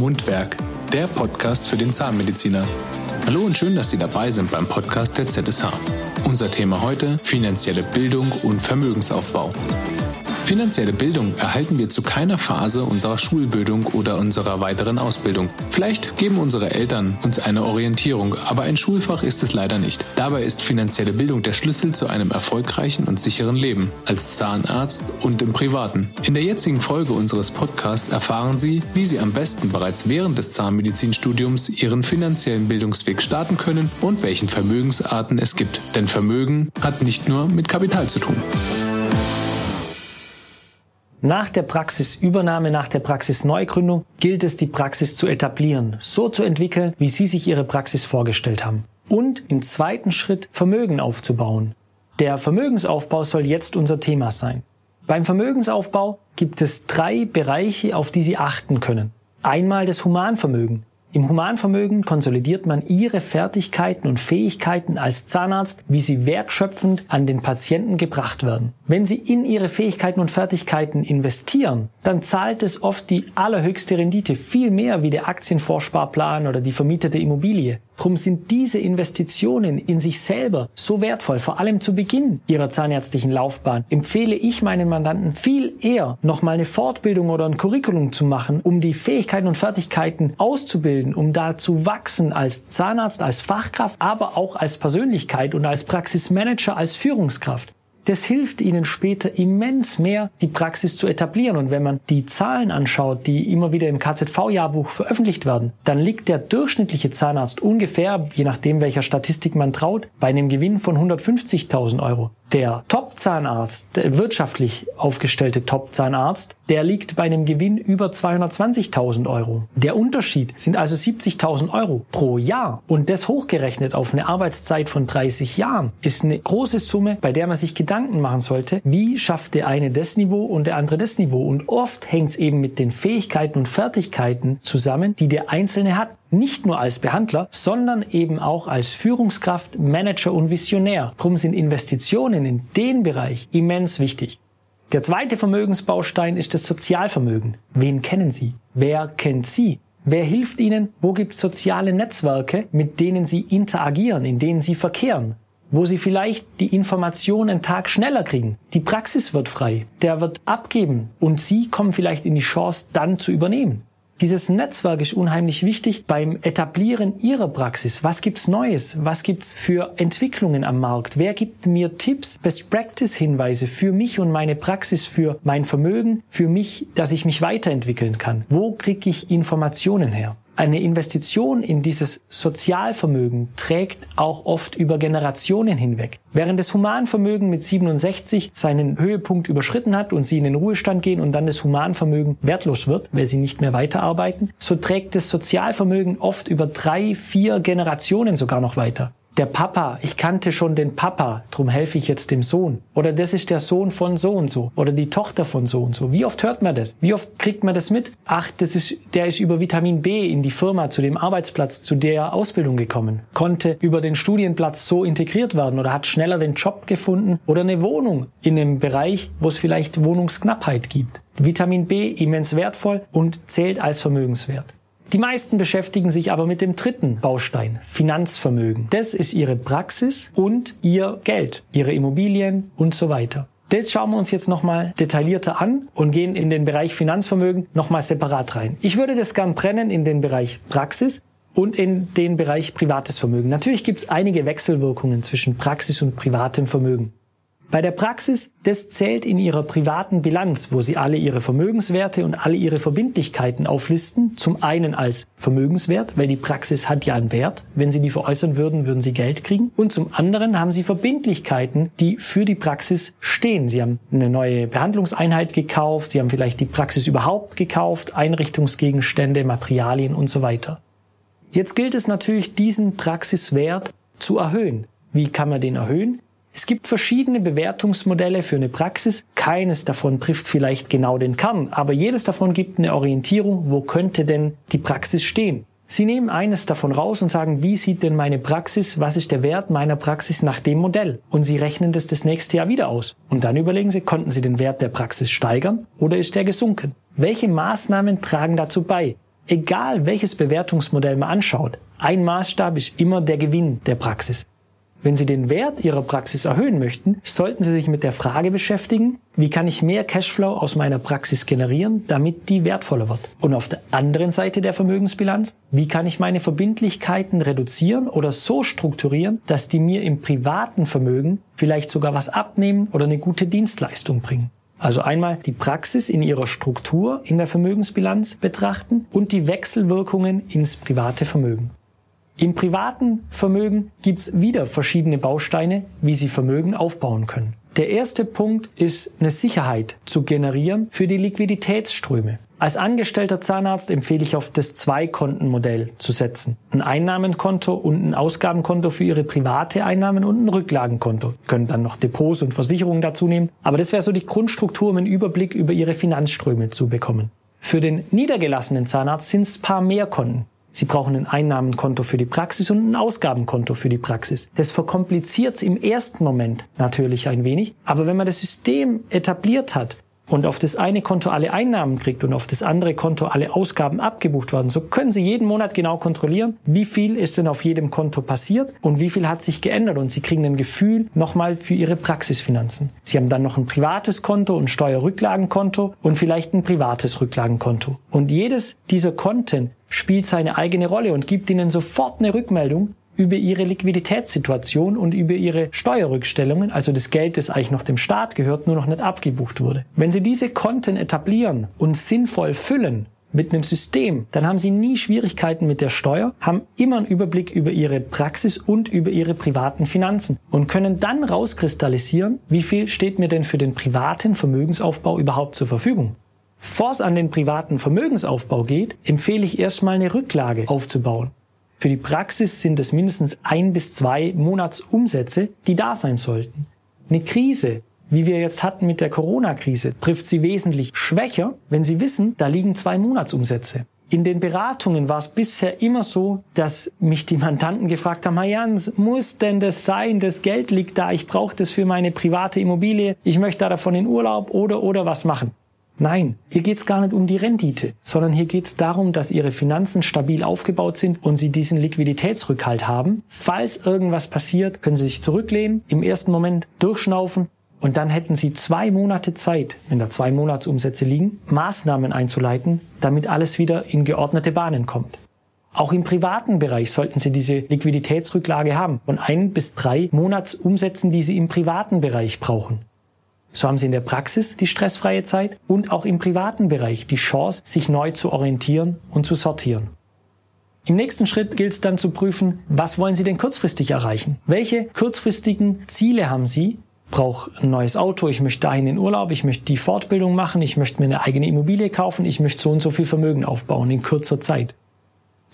Mundwerk, der Podcast für den Zahnmediziner. Hallo und schön, dass Sie dabei sind beim Podcast der ZSH. Unser Thema heute finanzielle Bildung und Vermögensaufbau. Finanzielle Bildung erhalten wir zu keiner Phase unserer Schulbildung oder unserer weiteren Ausbildung. Vielleicht geben unsere Eltern uns eine Orientierung, aber ein Schulfach ist es leider nicht. Dabei ist finanzielle Bildung der Schlüssel zu einem erfolgreichen und sicheren Leben, als Zahnarzt und im Privaten. In der jetzigen Folge unseres Podcasts erfahren Sie, wie Sie am besten bereits während des Zahnmedizinstudiums Ihren finanziellen Bildungsweg starten können und welchen Vermögensarten es gibt. Denn Vermögen hat nicht nur mit Kapital zu tun. Nach der Praxisübernahme, nach der Praxisneugründung gilt es, die Praxis zu etablieren, so zu entwickeln, wie Sie sich Ihre Praxis vorgestellt haben. Und im zweiten Schritt Vermögen aufzubauen. Der Vermögensaufbau soll jetzt unser Thema sein. Beim Vermögensaufbau gibt es drei Bereiche, auf die Sie achten können. Einmal das Humanvermögen. Im Humanvermögen konsolidiert man ihre Fertigkeiten und Fähigkeiten als Zahnarzt, wie sie wertschöpfend an den Patienten gebracht werden. Wenn Sie in Ihre Fähigkeiten und Fertigkeiten investieren, dann zahlt es oft die allerhöchste Rendite, viel mehr wie der Aktienvorsparplan oder die vermietete Immobilie. Drum sind diese Investitionen in sich selber so wertvoll, vor allem zu Beginn ihrer zahnärztlichen Laufbahn. Empfehle ich meinen Mandanten viel eher, nochmal eine Fortbildung oder ein Curriculum zu machen, um die Fähigkeiten und Fertigkeiten auszubilden, um da zu wachsen als Zahnarzt, als Fachkraft, aber auch als Persönlichkeit und als Praxismanager, als Führungskraft. Das hilft Ihnen später immens mehr, die Praxis zu etablieren. Und wenn man die Zahlen anschaut, die immer wieder im KZV-Jahrbuch veröffentlicht werden, dann liegt der durchschnittliche Zahnarzt ungefähr, je nachdem welcher Statistik man traut, bei einem Gewinn von 150.000 Euro. Der Top-Zahnarzt, der wirtschaftlich aufgestellte Top-Zahnarzt, der liegt bei einem Gewinn über 220.000 Euro. Der Unterschied sind also 70.000 Euro pro Jahr. Und das hochgerechnet auf eine Arbeitszeit von 30 Jahren ist eine große Summe, bei der man sich machen sollte, wie schafft der eine das Niveau und der andere das Niveau. Und oft hängt es eben mit den Fähigkeiten und Fertigkeiten zusammen, die der Einzelne hat nicht nur als Behandler, sondern eben auch als Führungskraft, Manager und Visionär. Drum sind Investitionen in den Bereich immens wichtig. Der zweite Vermögensbaustein ist das Sozialvermögen. Wen kennen Sie? Wer kennt Sie? Wer hilft Ihnen? Wo gibt es soziale Netzwerke, mit denen Sie interagieren, in denen Sie verkehren? Wo Sie vielleicht die Informationen einen Tag schneller kriegen. Die Praxis wird frei. Der wird abgeben und Sie kommen vielleicht in die Chance, dann zu übernehmen. Dieses Netzwerk ist unheimlich wichtig beim Etablieren Ihrer Praxis. Was gibt's Neues? Was gibt's für Entwicklungen am Markt? Wer gibt mir Tipps, Best Practice Hinweise für mich und meine Praxis, für mein Vermögen, für mich, dass ich mich weiterentwickeln kann? Wo kriege ich Informationen her? Eine Investition in dieses Sozialvermögen trägt auch oft über Generationen hinweg. Während das Humanvermögen mit 67 seinen Höhepunkt überschritten hat und sie in den Ruhestand gehen und dann das Humanvermögen wertlos wird, weil sie nicht mehr weiterarbeiten, so trägt das Sozialvermögen oft über drei, vier Generationen sogar noch weiter der Papa, ich kannte schon den Papa, drum helfe ich jetzt dem Sohn. Oder das ist der Sohn von so und so. Oder die Tochter von so und so. Wie oft hört man das? Wie oft kriegt man das mit? Ach, das ist, der ist über Vitamin B in die Firma, zu dem Arbeitsplatz, zu der Ausbildung gekommen. Konnte über den Studienplatz so integriert werden oder hat schneller den Job gefunden oder eine Wohnung in einem Bereich, wo es vielleicht Wohnungsknappheit gibt. Vitamin B immens wertvoll und zählt als Vermögenswert. Die meisten beschäftigen sich aber mit dem dritten Baustein, Finanzvermögen. Das ist ihre Praxis und ihr Geld, ihre Immobilien und so weiter. Das schauen wir uns jetzt nochmal detaillierter an und gehen in den Bereich Finanzvermögen nochmal separat rein. Ich würde das gern trennen in den Bereich Praxis und in den Bereich privates Vermögen. Natürlich gibt es einige Wechselwirkungen zwischen Praxis und privatem Vermögen. Bei der Praxis, das zählt in Ihrer privaten Bilanz, wo Sie alle Ihre Vermögenswerte und alle Ihre Verbindlichkeiten auflisten. Zum einen als Vermögenswert, weil die Praxis hat ja einen Wert. Wenn Sie die veräußern würden, würden Sie Geld kriegen. Und zum anderen haben Sie Verbindlichkeiten, die für die Praxis stehen. Sie haben eine neue Behandlungseinheit gekauft, Sie haben vielleicht die Praxis überhaupt gekauft, Einrichtungsgegenstände, Materialien und so weiter. Jetzt gilt es natürlich, diesen Praxiswert zu erhöhen. Wie kann man den erhöhen? Es gibt verschiedene Bewertungsmodelle für eine Praxis. Keines davon trifft vielleicht genau den Kern, aber jedes davon gibt eine Orientierung, wo könnte denn die Praxis stehen. Sie nehmen eines davon raus und sagen, wie sieht denn meine Praxis, was ist der Wert meiner Praxis nach dem Modell? Und Sie rechnen das das nächste Jahr wieder aus. Und dann überlegen Sie, konnten Sie den Wert der Praxis steigern oder ist der gesunken? Welche Maßnahmen tragen dazu bei? Egal welches Bewertungsmodell man anschaut, ein Maßstab ist immer der Gewinn der Praxis. Wenn Sie den Wert Ihrer Praxis erhöhen möchten, sollten Sie sich mit der Frage beschäftigen, wie kann ich mehr Cashflow aus meiner Praxis generieren, damit die wertvoller wird? Und auf der anderen Seite der Vermögensbilanz, wie kann ich meine Verbindlichkeiten reduzieren oder so strukturieren, dass die mir im privaten Vermögen vielleicht sogar was abnehmen oder eine gute Dienstleistung bringen? Also einmal die Praxis in ihrer Struktur in der Vermögensbilanz betrachten und die Wechselwirkungen ins private Vermögen. Im privaten Vermögen gibt's wieder verschiedene Bausteine, wie Sie Vermögen aufbauen können. Der erste Punkt ist eine Sicherheit zu generieren für die Liquiditätsströme. Als angestellter Zahnarzt empfehle ich auf das Zwei-Konten-Modell zu setzen. Ein Einnahmenkonto und ein Ausgabenkonto für Ihre private Einnahmen und ein Rücklagenkonto. Sie können dann noch Depots und Versicherungen dazu nehmen. Aber das wäre so die Grundstruktur, um einen Überblick über Ihre Finanzströme zu bekommen. Für den niedergelassenen Zahnarzt sind es paar mehr Konten. Sie brauchen ein Einnahmenkonto für die Praxis und ein Ausgabenkonto für die Praxis. Das verkompliziert es im ersten Moment natürlich ein wenig, aber wenn man das System etabliert hat, und auf das eine Konto alle Einnahmen kriegt und auf das andere Konto alle Ausgaben abgebucht werden, so können Sie jeden Monat genau kontrollieren, wie viel ist denn auf jedem Konto passiert und wie viel hat sich geändert und Sie kriegen ein Gefühl nochmal für Ihre Praxisfinanzen. Sie haben dann noch ein privates Konto, ein Steuerrücklagenkonto und vielleicht ein privates Rücklagenkonto. Und jedes dieser Konten spielt seine eigene Rolle und gibt Ihnen sofort eine Rückmeldung, über ihre Liquiditätssituation und über ihre Steuerrückstellungen, also das Geld, das eigentlich noch dem Staat gehört, nur noch nicht abgebucht wurde. Wenn Sie diese Konten etablieren und sinnvoll füllen, mit einem System, dann haben Sie nie Schwierigkeiten mit der Steuer, haben immer einen Überblick über Ihre Praxis und über Ihre privaten Finanzen und können dann rauskristallisieren, wie viel steht mir denn für den privaten Vermögensaufbau überhaupt zur Verfügung. Bevor es an den privaten Vermögensaufbau geht, empfehle ich erstmal eine Rücklage aufzubauen. Für die Praxis sind es mindestens ein bis zwei Monatsumsätze, die da sein sollten. Eine Krise, wie wir jetzt hatten mit der Corona-Krise, trifft sie wesentlich schwächer, wenn Sie wissen, da liegen zwei Monatsumsätze. In den Beratungen war es bisher immer so, dass mich die Mandanten gefragt haben, Herr Jans, muss denn das sein? Das Geld liegt da, ich brauche das für meine private Immobilie, ich möchte da davon in Urlaub oder oder was machen. Nein, hier geht es gar nicht um die Rendite, sondern hier geht es darum, dass Ihre Finanzen stabil aufgebaut sind und Sie diesen Liquiditätsrückhalt haben. Falls irgendwas passiert, können Sie sich zurücklehnen, im ersten Moment durchschnaufen und dann hätten Sie zwei Monate Zeit, wenn da zwei Monatsumsätze liegen, Maßnahmen einzuleiten, damit alles wieder in geordnete Bahnen kommt. Auch im privaten Bereich sollten Sie diese Liquiditätsrücklage haben von ein bis drei Monatsumsätzen, die Sie im privaten Bereich brauchen. So haben Sie in der Praxis die stressfreie Zeit und auch im privaten Bereich die Chance, sich neu zu orientieren und zu sortieren. Im nächsten Schritt gilt es dann zu prüfen, was wollen Sie denn kurzfristig erreichen? Welche kurzfristigen Ziele haben Sie? Brauche ein neues Auto, ich möchte dahin in Urlaub, ich möchte die Fortbildung machen, ich möchte mir eine eigene Immobilie kaufen, ich möchte so und so viel Vermögen aufbauen in kurzer Zeit.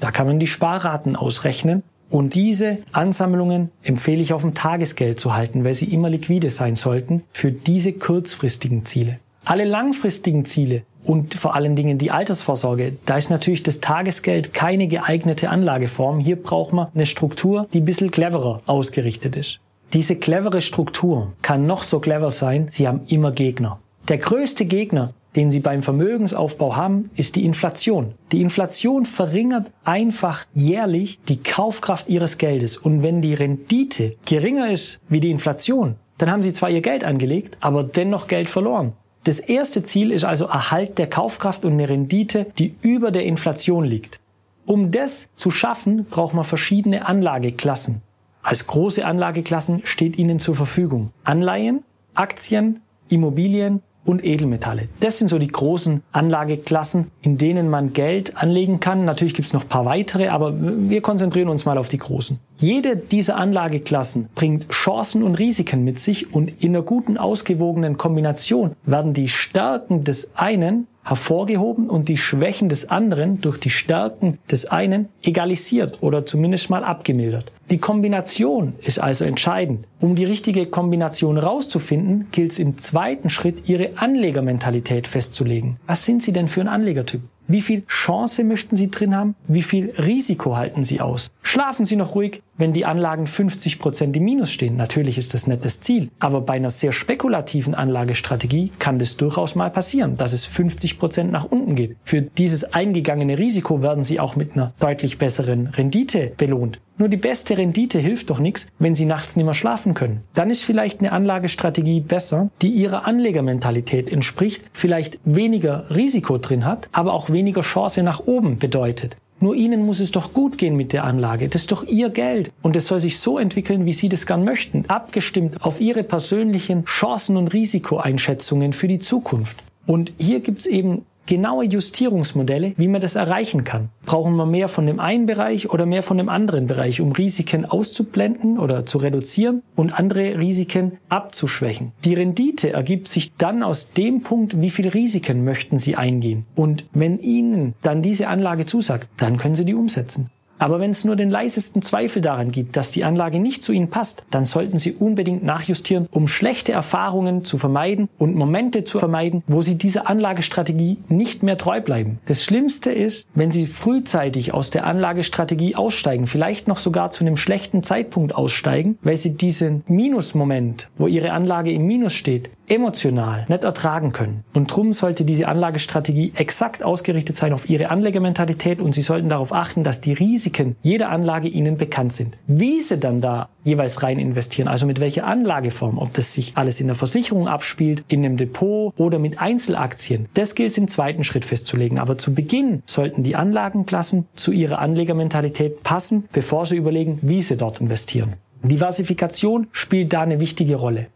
Da kann man die Sparraten ausrechnen und diese Ansammlungen empfehle ich auf dem Tagesgeld zu halten, weil sie immer liquide sein sollten für diese kurzfristigen Ziele. Alle langfristigen Ziele und vor allen Dingen die Altersvorsorge, da ist natürlich das Tagesgeld keine geeignete Anlageform. Hier braucht man eine Struktur, die ein bisschen cleverer ausgerichtet ist. Diese clevere Struktur kann noch so clever sein, sie haben immer Gegner. Der größte Gegner den sie beim Vermögensaufbau haben, ist die Inflation. Die Inflation verringert einfach jährlich die Kaufkraft ihres Geldes. Und wenn die Rendite geringer ist wie die Inflation, dann haben sie zwar ihr Geld angelegt, aber dennoch Geld verloren. Das erste Ziel ist also Erhalt der Kaufkraft und eine Rendite, die über der Inflation liegt. Um das zu schaffen, braucht man verschiedene Anlageklassen. Als große Anlageklassen steht Ihnen zur Verfügung Anleihen, Aktien, Immobilien und Edelmetalle. Das sind so die großen Anlageklassen, in denen man Geld anlegen kann. Natürlich gibt es noch ein paar weitere, aber wir konzentrieren uns mal auf die großen. Jede dieser Anlageklassen bringt Chancen und Risiken mit sich und in einer guten, ausgewogenen Kombination werden die Stärken des einen hervorgehoben und die Schwächen des anderen durch die Stärken des einen egalisiert oder zumindest mal abgemildert. Die Kombination ist also entscheidend. Um die richtige Kombination rauszufinden, gilt es im zweiten Schritt, Ihre Anlegermentalität festzulegen. Was sind Sie denn für ein Anlegertyp? Wie viel Chance möchten Sie drin haben? Wie viel Risiko halten Sie aus? Schlafen Sie noch ruhig? Wenn die Anlagen 50 Prozent im Minus stehen. Natürlich ist das nicht das Ziel, aber bei einer sehr spekulativen Anlagestrategie kann das durchaus mal passieren, dass es 50 Prozent nach unten geht. Für dieses eingegangene Risiko werden Sie auch mit einer deutlich besseren Rendite belohnt. Nur die beste Rendite hilft doch nichts, wenn Sie nachts nicht mehr schlafen können. Dann ist vielleicht eine Anlagestrategie besser, die Ihrer Anlegermentalität entspricht, vielleicht weniger Risiko drin hat, aber auch weniger Chance nach oben bedeutet. Nur Ihnen muss es doch gut gehen mit der Anlage. Das ist doch Ihr Geld. Und es soll sich so entwickeln, wie Sie das gern möchten. Abgestimmt auf Ihre persönlichen Chancen und Risikoeinschätzungen für die Zukunft. Und hier gibt's eben genaue Justierungsmodelle, wie man das erreichen kann. Brauchen wir mehr von dem einen Bereich oder mehr von dem anderen Bereich, um Risiken auszublenden oder zu reduzieren und andere Risiken abzuschwächen. Die Rendite ergibt sich dann aus dem Punkt, wie viel Risiken möchten Sie eingehen. Und wenn Ihnen dann diese Anlage zusagt, dann können Sie die umsetzen. Aber wenn es nur den leisesten Zweifel daran gibt, dass die Anlage nicht zu Ihnen passt, dann sollten Sie unbedingt nachjustieren, um schlechte Erfahrungen zu vermeiden und Momente zu vermeiden, wo Sie dieser Anlagestrategie nicht mehr treu bleiben. Das Schlimmste ist, wenn Sie frühzeitig aus der Anlagestrategie aussteigen, vielleicht noch sogar zu einem schlechten Zeitpunkt aussteigen, weil Sie diesen Minusmoment, wo Ihre Anlage im Minus steht, emotional nicht ertragen können. Und drum sollte diese Anlagestrategie exakt ausgerichtet sein auf Ihre Anlegermentalität und Sie sollten darauf achten, dass die Risiken jeder Anlage Ihnen bekannt sind. Wie Sie dann da jeweils rein investieren, also mit welcher Anlageform, ob das sich alles in der Versicherung abspielt, in einem Depot oder mit Einzelaktien, das gilt es im zweiten Schritt festzulegen. Aber zu Beginn sollten die Anlagenklassen zu Ihrer Anlegermentalität passen, bevor Sie überlegen, wie Sie dort investieren. Diversifikation spielt da eine wichtige Rolle.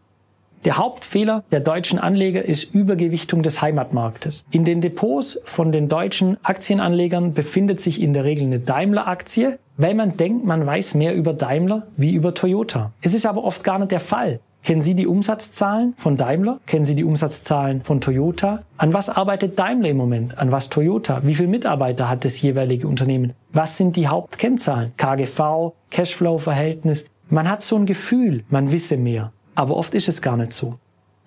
Der Hauptfehler der deutschen Anleger ist Übergewichtung des Heimatmarktes. In den Depots von den deutschen Aktienanlegern befindet sich in der Regel eine Daimler-Aktie, weil man denkt, man weiß mehr über Daimler wie über Toyota. Es ist aber oft gar nicht der Fall. Kennen Sie die Umsatzzahlen von Daimler? Kennen Sie die Umsatzzahlen von Toyota? An was arbeitet Daimler im Moment? An was Toyota? Wie viele Mitarbeiter hat das jeweilige Unternehmen? Was sind die Hauptkennzahlen? KGV, Cashflow-Verhältnis? Man hat so ein Gefühl, man wisse mehr. Aber oft ist es gar nicht so.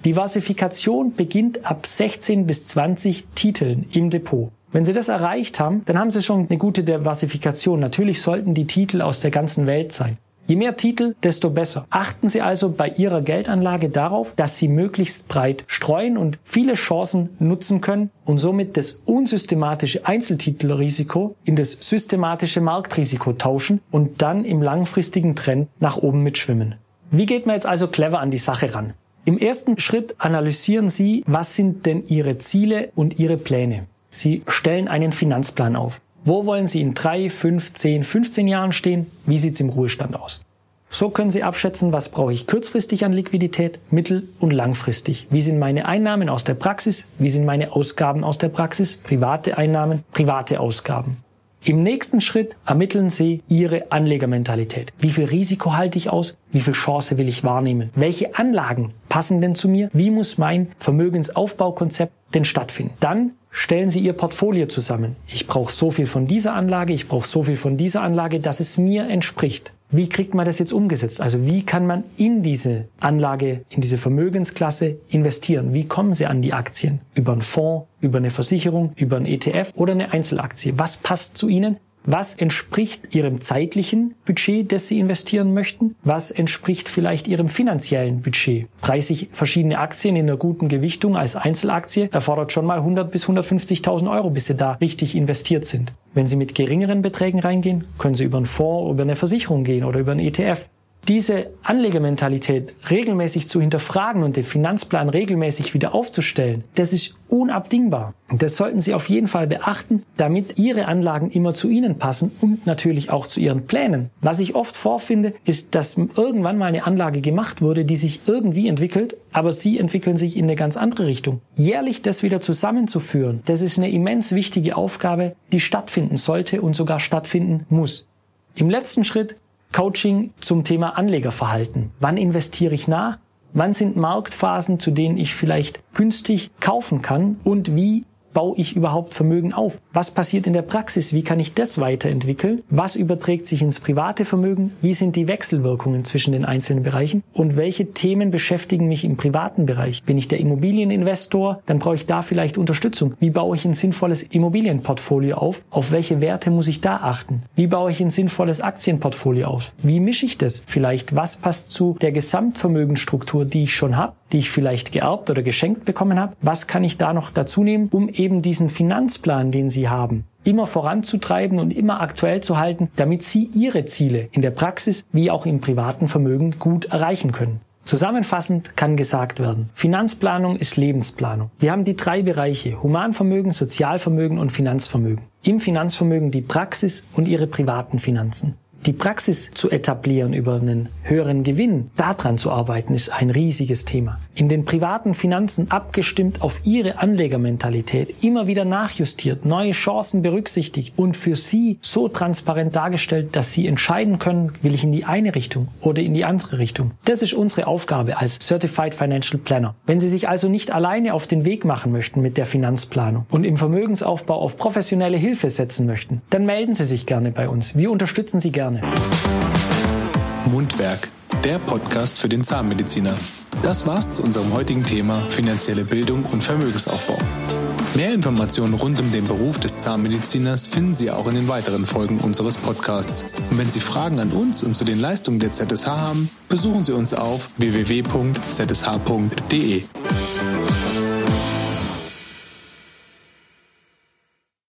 Diversifikation beginnt ab 16 bis 20 Titeln im Depot. Wenn Sie das erreicht haben, dann haben Sie schon eine gute Diversifikation. Natürlich sollten die Titel aus der ganzen Welt sein. Je mehr Titel, desto besser. Achten Sie also bei Ihrer Geldanlage darauf, dass Sie möglichst breit streuen und viele Chancen nutzen können und somit das unsystematische Einzeltitelrisiko in das systematische Marktrisiko tauschen und dann im langfristigen Trend nach oben mitschwimmen. Wie geht man jetzt also clever an die Sache ran? Im ersten Schritt analysieren Sie, was sind denn Ihre Ziele und Ihre Pläne. Sie stellen einen Finanzplan auf. Wo wollen Sie in drei, fünf, zehn, 15 Jahren stehen? Wie sieht's im Ruhestand aus? So können Sie abschätzen, was brauche ich kurzfristig an Liquidität, mittel- und langfristig. Wie sind meine Einnahmen aus der Praxis? Wie sind meine Ausgaben aus der Praxis? Private Einnahmen, private Ausgaben. Im nächsten Schritt ermitteln Sie Ihre Anlegermentalität. Wie viel Risiko halte ich aus? Wie viel Chance will ich wahrnehmen? Welche Anlagen passen denn zu mir? Wie muss mein Vermögensaufbaukonzept denn stattfinden? Dann stellen Sie Ihr Portfolio zusammen. Ich brauche so viel von dieser Anlage, ich brauche so viel von dieser Anlage, dass es mir entspricht. Wie kriegt man das jetzt umgesetzt? Also wie kann man in diese Anlage, in diese Vermögensklasse investieren? Wie kommen Sie an die Aktien? Über einen Fonds, über eine Versicherung, über einen ETF oder eine Einzelaktie? Was passt zu Ihnen? Was entspricht Ihrem zeitlichen Budget, das Sie investieren möchten? Was entspricht vielleicht Ihrem finanziellen Budget? 30 verschiedene Aktien in einer guten Gewichtung als Einzelaktie erfordert schon mal 100 bis 150.000 Euro, bis Sie da richtig investiert sind. Wenn Sie mit geringeren Beträgen reingehen, können Sie über einen Fonds, über eine Versicherung gehen oder über einen ETF diese Anlegermentalität regelmäßig zu hinterfragen und den Finanzplan regelmäßig wieder aufzustellen, das ist unabdingbar. Das sollten Sie auf jeden Fall beachten, damit Ihre Anlagen immer zu Ihnen passen und natürlich auch zu Ihren Plänen. Was ich oft vorfinde, ist, dass irgendwann mal eine Anlage gemacht wurde, die sich irgendwie entwickelt, aber Sie entwickeln sich in eine ganz andere Richtung. Jährlich das wieder zusammenzuführen, das ist eine immens wichtige Aufgabe, die stattfinden sollte und sogar stattfinden muss. Im letzten Schritt Coaching zum Thema Anlegerverhalten. Wann investiere ich nach? Wann sind Marktphasen, zu denen ich vielleicht günstig kaufen kann? Und wie baue ich überhaupt Vermögen auf? Was passiert in der Praxis? Wie kann ich das weiterentwickeln? Was überträgt sich ins private Vermögen? Wie sind die Wechselwirkungen zwischen den einzelnen Bereichen? Und welche Themen beschäftigen mich im privaten Bereich? Bin ich der Immobilieninvestor? Dann brauche ich da vielleicht Unterstützung. Wie baue ich ein sinnvolles Immobilienportfolio auf? Auf welche Werte muss ich da achten? Wie baue ich ein sinnvolles Aktienportfolio auf? Wie mische ich das? Vielleicht, was passt zu der Gesamtvermögensstruktur, die ich schon habe? Die ich vielleicht geerbt oder geschenkt bekommen habe. Was kann ich da noch dazu nehmen, um eben diesen Finanzplan, den Sie haben, immer voranzutreiben und immer aktuell zu halten, damit Sie Ihre Ziele in der Praxis wie auch im privaten Vermögen gut erreichen können. Zusammenfassend kann gesagt werden, Finanzplanung ist Lebensplanung. Wir haben die drei Bereiche Humanvermögen, Sozialvermögen und Finanzvermögen. Im Finanzvermögen die Praxis und ihre privaten Finanzen die Praxis zu etablieren über einen höheren Gewinn, daran zu arbeiten, ist ein riesiges Thema. In den privaten Finanzen abgestimmt auf ihre Anlegermentalität, immer wieder nachjustiert, neue Chancen berücksichtigt und für sie so transparent dargestellt, dass sie entscheiden können, will ich in die eine Richtung oder in die andere Richtung. Das ist unsere Aufgabe als Certified Financial Planner. Wenn Sie sich also nicht alleine auf den Weg machen möchten mit der Finanzplanung und im Vermögensaufbau auf professionelle Hilfe setzen möchten, dann melden Sie sich gerne bei uns. Wir unterstützen Sie gerne. Mundwerk, der Podcast für den Zahnmediziner. Das war's zu unserem heutigen Thema finanzielle Bildung und Vermögensaufbau. Mehr Informationen rund um den Beruf des Zahnmediziners finden Sie auch in den weiteren Folgen unseres Podcasts. Und wenn Sie Fragen an uns und zu den Leistungen der ZSH haben, besuchen Sie uns auf www.zsh.de.